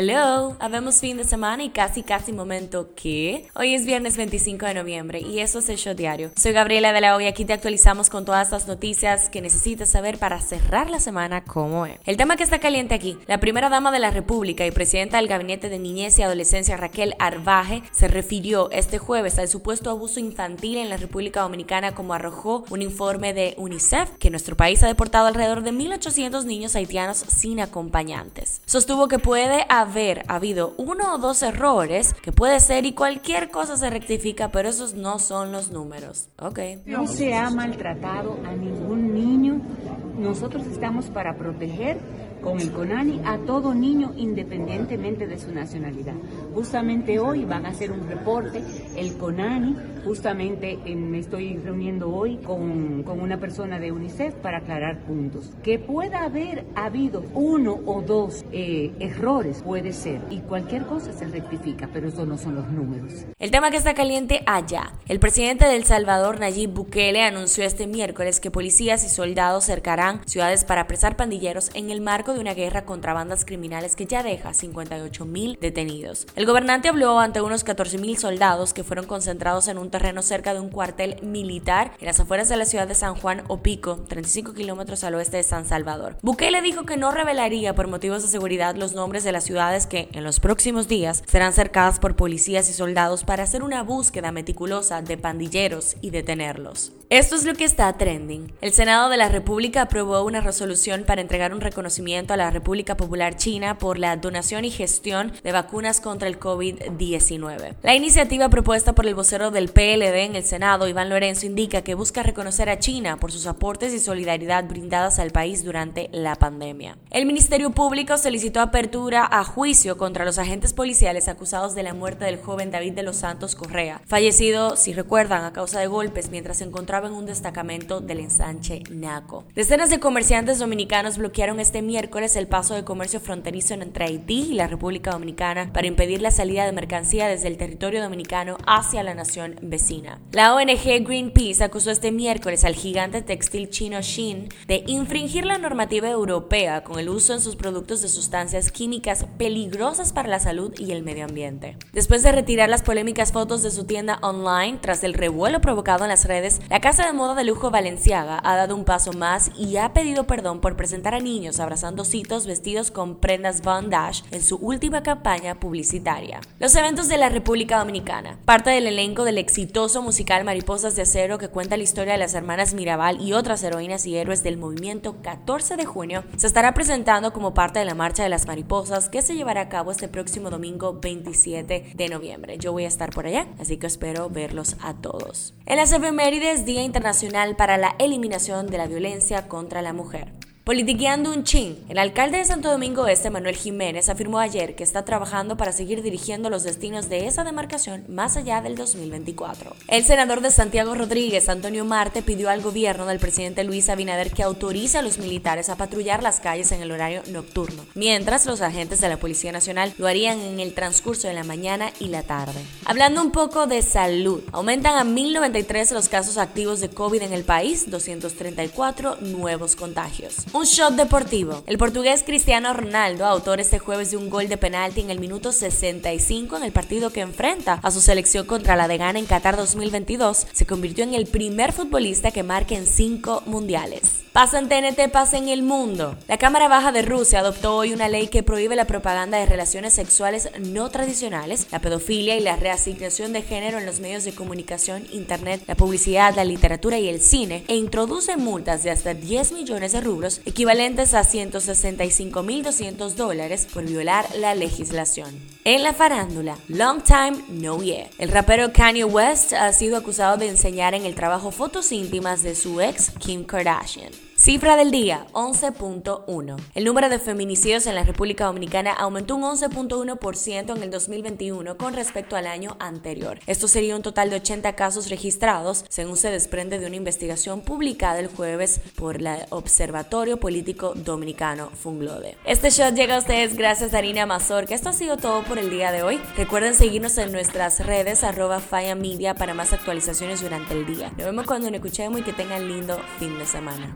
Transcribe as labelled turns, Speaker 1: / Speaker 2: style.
Speaker 1: Hello, habemos fin de semana y casi casi momento que hoy es viernes 25 de noviembre y eso es el show diario. Soy Gabriela de la O y aquí te actualizamos con todas las noticias que necesitas saber para cerrar la semana como es. El tema que está caliente aquí, la primera dama de la República y presidenta del Gabinete de Niñez y Adolescencia Raquel Arbaje se refirió este jueves al supuesto abuso infantil en la República Dominicana como arrojó un informe de UNICEF que nuestro país ha deportado alrededor de 1.800 niños haitianos sin acompañantes. Sostuvo que puede haber haber habido uno o dos errores, que puede ser y cualquier cosa se rectifica, pero esos no son los números. Ok.
Speaker 2: No se ha maltratado a ningún niño. Nosotros estamos para proteger con el CONANI a todo niño independientemente de su nacionalidad. Justamente hoy van a hacer un reporte, el CONANI, justamente me estoy reuniendo hoy con, con, una persona de UNICEF para aclarar puntos. Que pueda haber habido uno o dos eh, errores, puede ser, y cualquier cosa se rectifica, pero eso no son los números.
Speaker 1: El tema que está caliente allá. El presidente de El Salvador, Nayib Bukele, anunció este miércoles que policías y soldados cercarán ciudades para apresar pandilleros en el marco de una guerra contra bandas criminales que ya deja 58 mil detenidos. El gobernante habló ante unos 14 mil soldados que fueron concentrados en un terreno cerca de un cuartel militar en las afueras de la ciudad de San Juan o Pico, 35 kilómetros al oeste de San Salvador. Bukele dijo que no revelaría por motivos de seguridad los nombres de las ciudades que en los próximos días serán cercadas por policías y soldados para hacer una búsqueda meticulosa de pandilleros y detenerlos. Esto es lo que está trending. El Senado de la República aprobó una resolución para entregar un reconocimiento a la República Popular China por la donación y gestión de vacunas contra el COVID-19. La iniciativa propuesta por el vocero del PLD en el Senado, Iván Lorenzo, indica que busca reconocer a China por sus aportes y solidaridad brindadas al país durante la pandemia. El Ministerio Público solicitó apertura a juicio contra los agentes policiales acusados de la muerte del joven David de los Santos Correa, fallecido, si recuerdan, a causa de golpes mientras se encontraba en un destacamento del ensanche Naco. Decenas de comerciantes dominicanos bloquearon este miércoles el paso de comercio fronterizo entre Haití y la República Dominicana para impedir la salida de mercancía desde el territorio dominicano hacia la nación vecina. La ONG Greenpeace acusó este miércoles al gigante textil chino Shein de infringir la normativa europea con el uso en sus productos de sustancias químicas peligrosas para la salud y el medio ambiente. Después de retirar las polémicas fotos de su tienda online tras el revuelo provocado en las redes, la casa de moda de lujo Valenciaga ha dado un paso más y ha pedido perdón por presentar a niños abrazando vestidos con prendas bondage en su última campaña publicitaria. Los eventos de la República Dominicana. Parte del elenco del exitoso musical Mariposas de Acero que cuenta la historia de las hermanas Mirabal y otras heroínas y héroes del movimiento 14 de junio se estará presentando como parte de la Marcha de las Mariposas que se llevará a cabo este próximo domingo 27 de noviembre. Yo voy a estar por allá, así que espero verlos a todos. En las efemérides, día Internacional para la Eliminación de la Violencia contra la Mujer. Politiqueando un chin, el alcalde de Santo Domingo Este, Manuel Jiménez, afirmó ayer que está trabajando para seguir dirigiendo los destinos de esa demarcación más allá del 2024. El senador de Santiago Rodríguez, Antonio Marte, pidió al gobierno del presidente Luis Abinader que autorice a los militares a patrullar las calles en el horario nocturno, mientras los agentes de la Policía Nacional lo harían en el transcurso de la mañana y la tarde. Hablando un poco de salud, aumentan a 1093 los casos activos de COVID en el país, 234 nuevos contagios. Un shot deportivo. El portugués Cristiano Ronaldo, autor este jueves de un gol de penalti en el minuto 65 en el partido que enfrenta a su selección contra la de Ghana en Qatar 2022, se convirtió en el primer futbolista que marque en cinco mundiales. Pasa en TNT, pasa en el mundo. La Cámara Baja de Rusia adoptó hoy una ley que prohíbe la propaganda de relaciones sexuales no tradicionales, la pedofilia y la reasignación de género en los medios de comunicación, internet, la publicidad, la literatura y el cine, e introduce multas de hasta 10 millones de rublos, equivalentes a 165.200 dólares, por violar la legislación. En la farándula, Long Time No Yeah. El rapero Kanye West ha sido acusado de enseñar en el trabajo fotos íntimas de su ex Kim Kardashian. Cifra del día, 11.1. El número de feminicidios en la República Dominicana aumentó un 11.1% en el 2021 con respecto al año anterior. Esto sería un total de 80 casos registrados, según se desprende de una investigación publicada el jueves por el Observatorio Político Dominicano Funglode. Este shot llega a ustedes gracias a Arina Mazor, que esto ha sido todo por el día de hoy. Recuerden seguirnos en nuestras redes arroba Media para más actualizaciones durante el día. Nos vemos cuando nos escuchemos y que tengan lindo fin de semana.